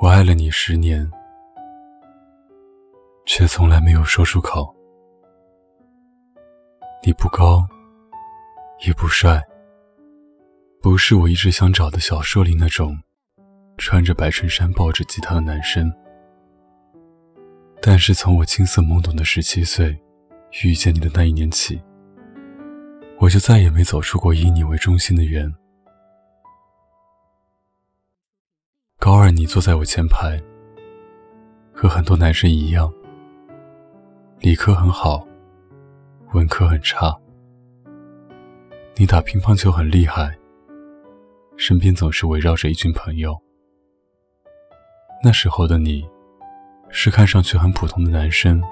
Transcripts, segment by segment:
我爱了你十年，却从来没有说出口。你不高，也不帅，不是我一直想找的小说里那种穿着白衬衫抱着吉他的男生。但是从我青涩懵懂的十七岁遇见你的那一年起，我就再也没走出过以你为中心的圆。高二，你坐在我前排，和很多男生一样，理科很好，文科很差。你打乒乓球很厉害，身边总是围绕着一群朋友。那时候的你，是看上去很普通的男生，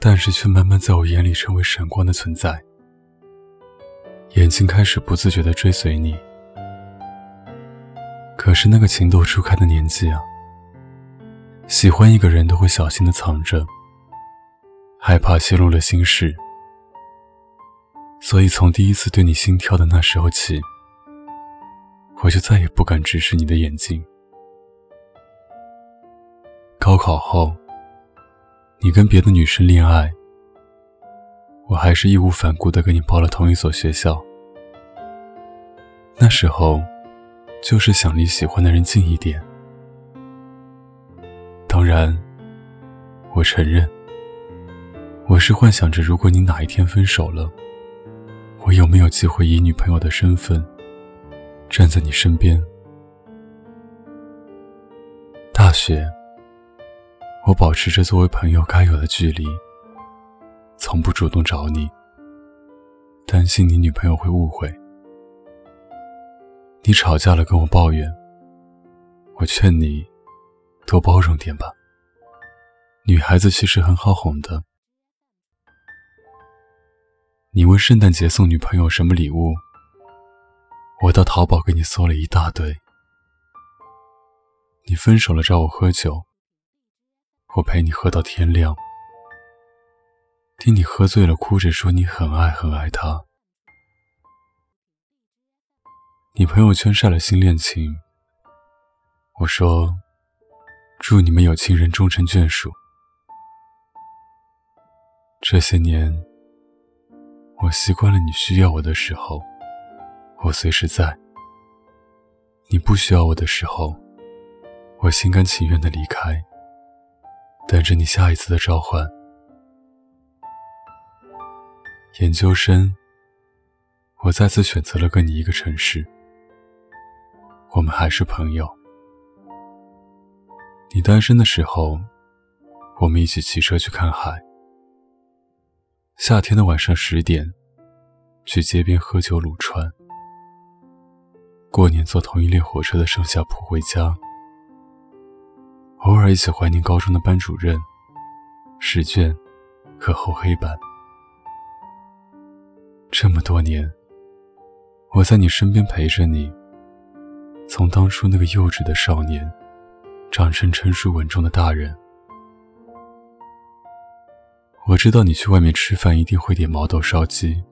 但是却慢慢在我眼里成为闪光的存在，眼睛开始不自觉地追随你。可是那个情窦初开的年纪啊，喜欢一个人都会小心的藏着，害怕泄露了心事，所以从第一次对你心跳的那时候起，我就再也不敢直视你的眼睛。高考后，你跟别的女生恋爱，我还是义无反顾的跟你报了同一所学校。那时候。就是想离喜欢的人近一点。当然，我承认，我是幻想着，如果你哪一天分手了，我有没有机会以女朋友的身份站在你身边？大学，我保持着作为朋友该有的距离，从不主动找你，担心你女朋友会误会。你吵架了，跟我抱怨。我劝你多包容点吧。女孩子其实很好哄的。你问圣诞节送女朋友什么礼物，我到淘宝给你搜了一大堆。你分手了找我喝酒，我陪你喝到天亮。听你喝醉了哭着说你很爱很爱他。你朋友圈晒了新恋情，我说：“祝你们有情人终成眷属。”这些年，我习惯了你需要我的时候，我随时在；你不需要我的时候，我心甘情愿的离开，等着你下一次的召唤。研究生，我再次选择了跟你一个城市。我们还是朋友。你单身的时候，我们一起骑车去看海。夏天的晚上十点，去街边喝酒撸串。过年坐同一列火车的上下铺回家。偶尔一起怀念高中的班主任、试卷和厚黑板。这么多年，我在你身边陪着你。从当初那个幼稚的少年，长成成熟稳重的大人。我知道你去外面吃饭一定会点毛豆烧鸡，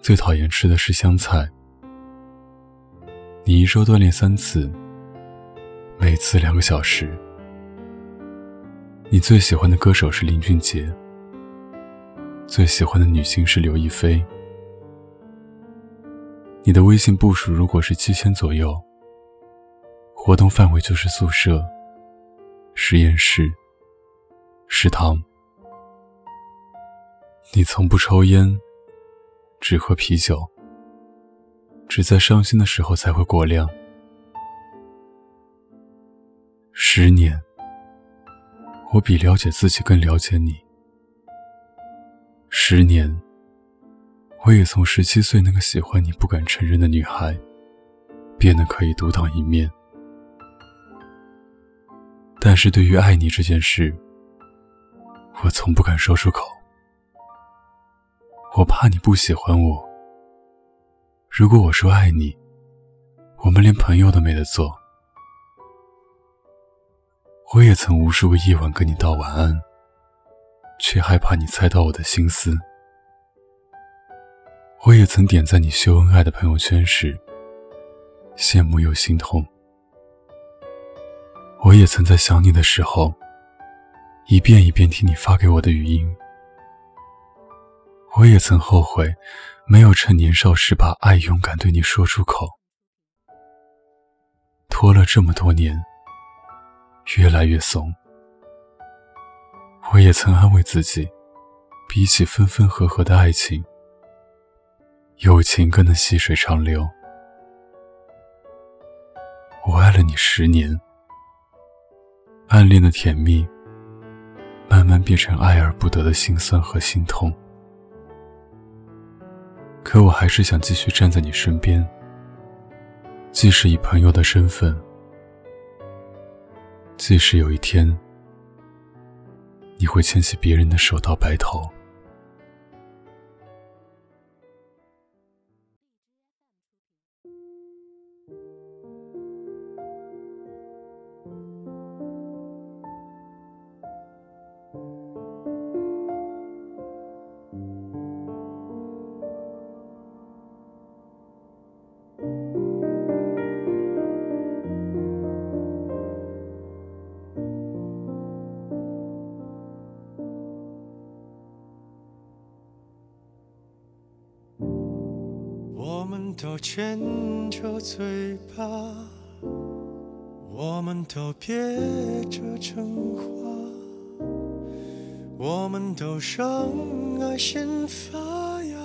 最讨厌吃的是香菜。你一周锻炼三次，每次两个小时。你最喜欢的歌手是林俊杰，最喜欢的女星是刘亦菲。你的微信步数如果是七千左右，活动范围就是宿舍、实验室、食堂。你从不抽烟，只喝啤酒，只在伤心的时候才会过量。十年，我比了解自己更了解你。十年。我也从十七岁那个喜欢你不敢承认的女孩，变得可以独当一面。但是对于爱你这件事，我从不敢说出口。我怕你不喜欢我。如果我说爱你，我们连朋友都没得做。我也曾无数个夜晚跟你道晚安，却害怕你猜到我的心思。我也曾点赞你秀恩爱的朋友圈时，羡慕又心痛。我也曾在想你的时候，一遍一遍听你发给我的语音。我也曾后悔，没有趁年少时把爱勇敢对你说出口。拖了这么多年，越来越怂。我也曾安慰自己，比起分分合合的爱情，友情更能细水长流。我爱了你十年。暗恋的甜蜜，慢慢变成爱而不得的心酸和心痛。可我还是想继续站在你身边，即使以朋友的身份，即使有一天你会牵起别人的手到白头。们都牵着嘴巴，我们都憋着真话，我们都让爱先发芽。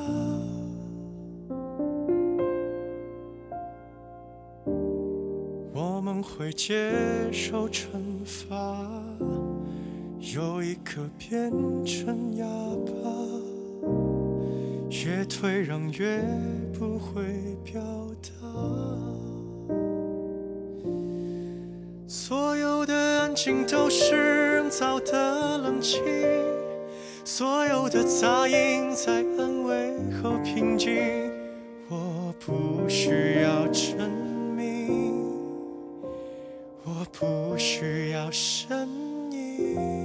我们会接受惩罚，有一颗变成哑巴。越退让越不会表达，所有的安静都是人造的冷清，所有的杂音在安慰后平静。我不需要证明，我不需要声音。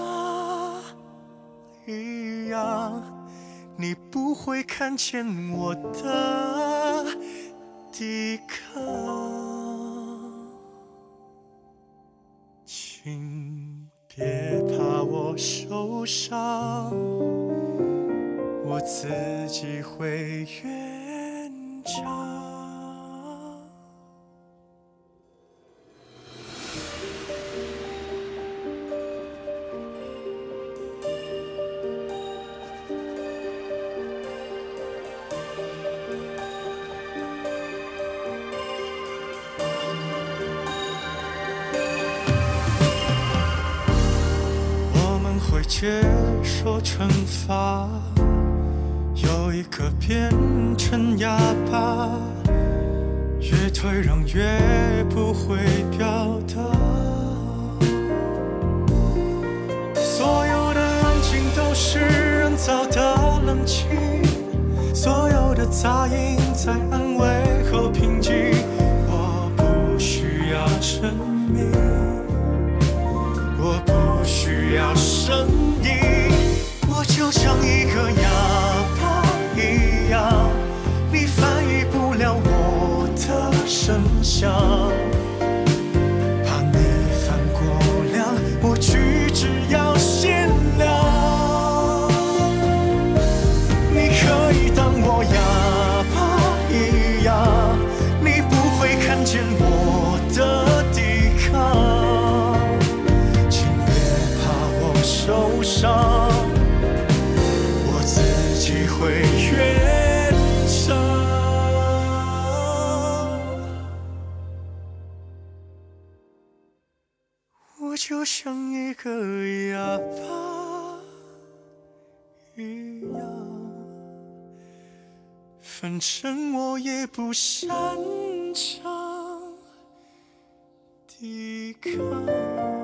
你不会看见我的抵抗，请别怕我受伤，我自己会圆场。接受惩罚，有一颗变成哑巴，越退让越不会表达。所有的安静都是人造的冷清，所有的杂音在安慰后平静。我不需要证明，就像一个哑巴一样，反正我也不擅长抵抗。